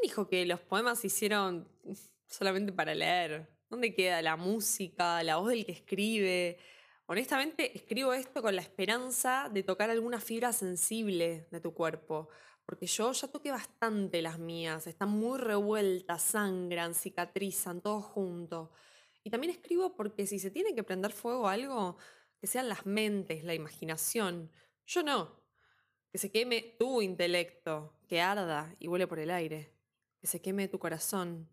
¿Quién dijo que los poemas se hicieron solamente para leer? ¿Dónde queda la música, la voz del que escribe? Honestamente, escribo esto con la esperanza de tocar alguna fibra sensible de tu cuerpo, porque yo ya toqué bastante las mías, están muy revueltas, sangran, cicatrizan, todo junto. Y también escribo porque si se tiene que prender fuego algo, que sean las mentes, la imaginación. Yo no. Que se queme tu intelecto, que arda y vuele por el aire. Que se queme tu corazón.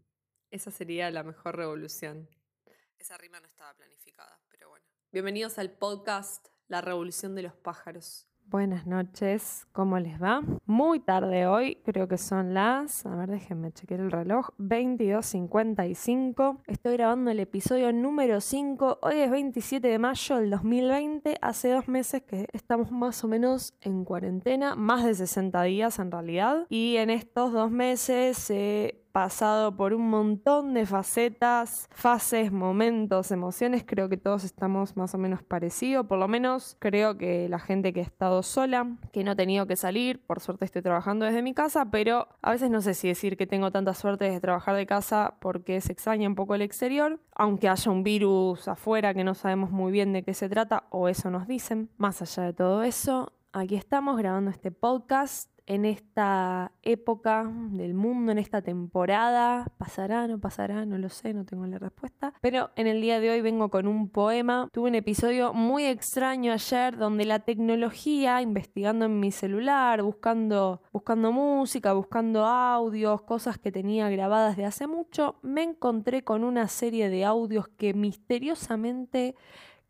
Esa sería la mejor revolución. Esa rima no estaba planificada, pero bueno. Bienvenidos al podcast La Revolución de los Pájaros. Buenas noches, ¿cómo les va? Muy tarde hoy, creo que son las, a ver, déjenme chequear el reloj, 22.55. Estoy grabando el episodio número 5, hoy es 27 de mayo del 2020, hace dos meses que estamos más o menos en cuarentena, más de 60 días en realidad, y en estos dos meses... Eh, pasado por un montón de facetas, fases, momentos, emociones. Creo que todos estamos más o menos parecidos. Por lo menos creo que la gente que ha estado sola, que no ha tenido que salir, por suerte estoy trabajando desde mi casa, pero a veces no sé si decir que tengo tanta suerte de trabajar de casa porque se extraña un poco el exterior, aunque haya un virus afuera que no sabemos muy bien de qué se trata, o eso nos dicen. Más allá de todo eso, aquí estamos grabando este podcast en esta época del mundo, en esta temporada. ¿Pasará? ¿No pasará? No lo sé, no tengo la respuesta. Pero en el día de hoy vengo con un poema. Tuve un episodio muy extraño ayer donde la tecnología, investigando en mi celular, buscando, buscando música, buscando audios, cosas que tenía grabadas de hace mucho, me encontré con una serie de audios que misteriosamente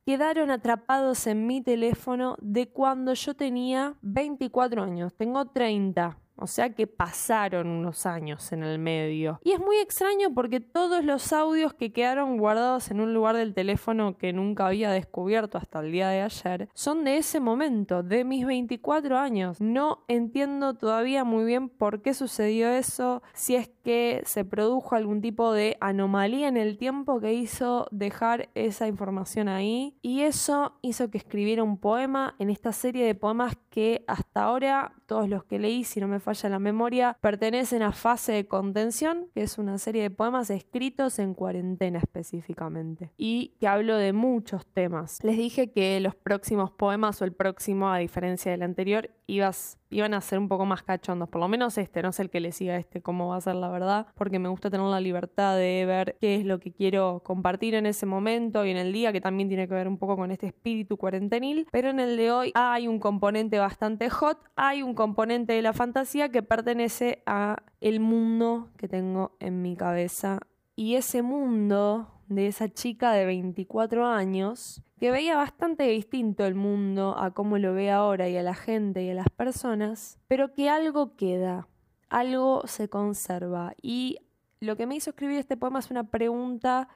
quedaron atrapados en mi teléfono de cuando yo tenía 24 años. Tengo 30. O sea que pasaron unos años en el medio. Y es muy extraño porque todos los audios que quedaron guardados en un lugar del teléfono que nunca había descubierto hasta el día de ayer son de ese momento, de mis 24 años. No entiendo todavía muy bien por qué sucedió eso, si es que se produjo algún tipo de anomalía en el tiempo que hizo dejar esa información ahí. Y eso hizo que escribiera un poema en esta serie de poemas que hasta ahora todos los que leí, si no me falla la memoria, pertenecen a Fase de Contención, que es una serie de poemas escritos en cuarentena específicamente, y que hablo de muchos temas. Les dije que los próximos poemas o el próximo, a diferencia del anterior, ibas iban a ser un poco más cachondos, por lo menos este, no sé el que le siga este cómo va a ser la verdad, porque me gusta tener la libertad de ver qué es lo que quiero compartir en ese momento y en el día, que también tiene que ver un poco con este espíritu cuarentenil, pero en el de hoy hay un componente bastante hot, hay un componente de la fantasía que pertenece a el mundo que tengo en mi cabeza. Y ese mundo de esa chica de 24 años que veía bastante distinto el mundo a cómo lo ve ahora y a la gente y a las personas, pero que algo queda, algo se conserva. Y lo que me hizo escribir este poema es una pregunta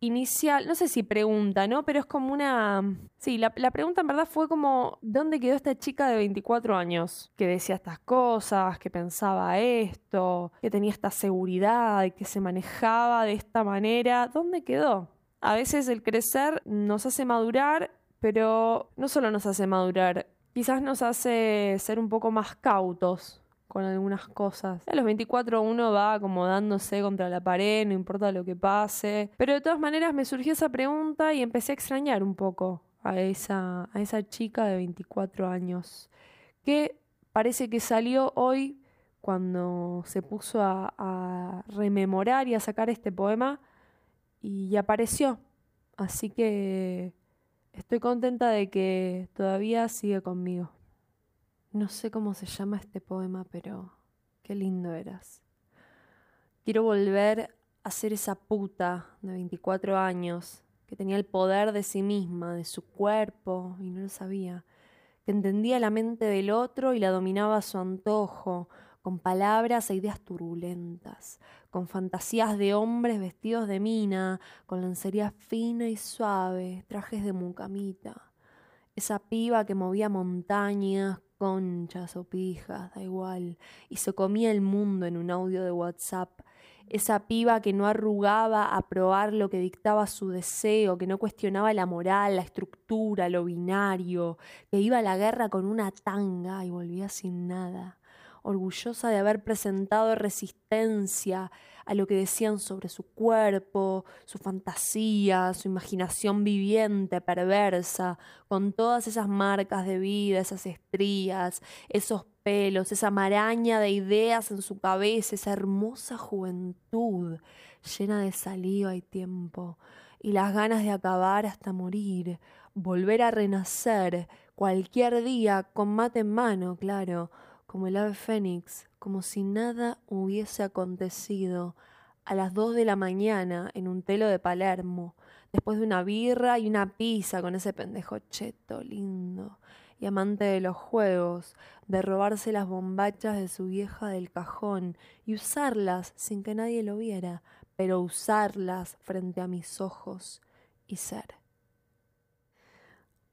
inicial, no sé si pregunta, ¿no? Pero es como una... Sí, la, pregunta en verdad fue como, ¿dónde quedó esta chica de 24 años? Que decía estas cosas, que pensaba esto, que tenía esta seguridad, que se manejaba de esta manera. ¿Dónde quedó? A veces el crecer nos hace madurar, pero no solo nos hace madurar, quizás nos hace ser un poco más cautos con algunas cosas. A los 24 uno va acomodándose contra la pared, no importa lo que pase. Pero de todas maneras me surgió esa pregunta y empecé a extrañar un poco a esa, a esa chica de 24 años, que parece que salió hoy cuando se puso a, a rememorar y a sacar este poema y apareció. Así que estoy contenta de que todavía sigue conmigo. No sé cómo se llama este poema, pero qué lindo eras. Quiero volver a ser esa puta de 24 años que tenía el poder de sí misma, de su cuerpo, y no lo sabía, que entendía la mente del otro y la dominaba a su antojo, con palabras e ideas turbulentas, con fantasías de hombres vestidos de mina, con lencería fina y suave, trajes de mucamita. Esa piba que movía montañas conchas o pijas, da igual, y se comía el mundo en un audio de WhatsApp. Esa piba que no arrugaba a probar lo que dictaba su deseo, que no cuestionaba la moral, la estructura, lo binario, que iba a la guerra con una tanga y volvía sin nada. Orgullosa de haber presentado resistencia a lo que decían sobre su cuerpo, su fantasía, su imaginación viviente, perversa, con todas esas marcas de vida, esas estrías, esos pelos, esa maraña de ideas en su cabeza, esa hermosa juventud llena de saliva y tiempo, y las ganas de acabar hasta morir, volver a renacer cualquier día con mate en mano, claro, como el ave fénix, como si nada hubiese acontecido, a las dos de la mañana en un telo de Palermo, después de una birra y una pizza con ese pendejo cheto lindo y amante de los juegos, de robarse las bombachas de su vieja del cajón y usarlas sin que nadie lo viera, pero usarlas frente a mis ojos y ser.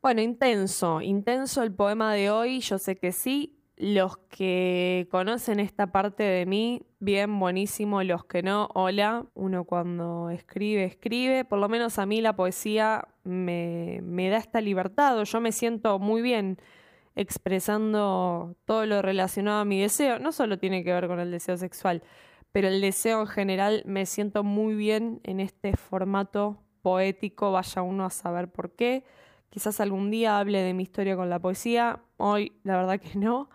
Bueno, intenso, intenso el poema de hoy, yo sé que sí. Los que conocen esta parte de mí, bien, buenísimo. Los que no, hola. Uno cuando escribe, escribe. Por lo menos a mí la poesía me, me da esta libertad. Yo me siento muy bien expresando todo lo relacionado a mi deseo. No solo tiene que ver con el deseo sexual, pero el deseo en general me siento muy bien en este formato poético, vaya uno a saber por qué. Quizás algún día hable de mi historia con la poesía, hoy la verdad que no,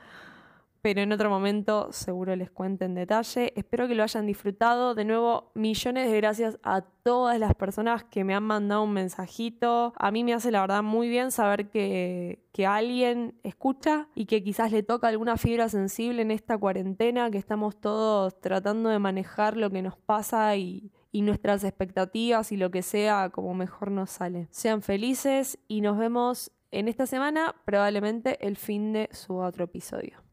pero en otro momento seguro les cuente en detalle. Espero que lo hayan disfrutado. De nuevo, millones de gracias a todas las personas que me han mandado un mensajito. A mí me hace la verdad muy bien saber que, que alguien escucha y que quizás le toca alguna fibra sensible en esta cuarentena, que estamos todos tratando de manejar lo que nos pasa y, y nuestras expectativas y lo que sea como mejor nos sale. Sean felices y nos vemos en esta semana, probablemente el fin de su otro episodio.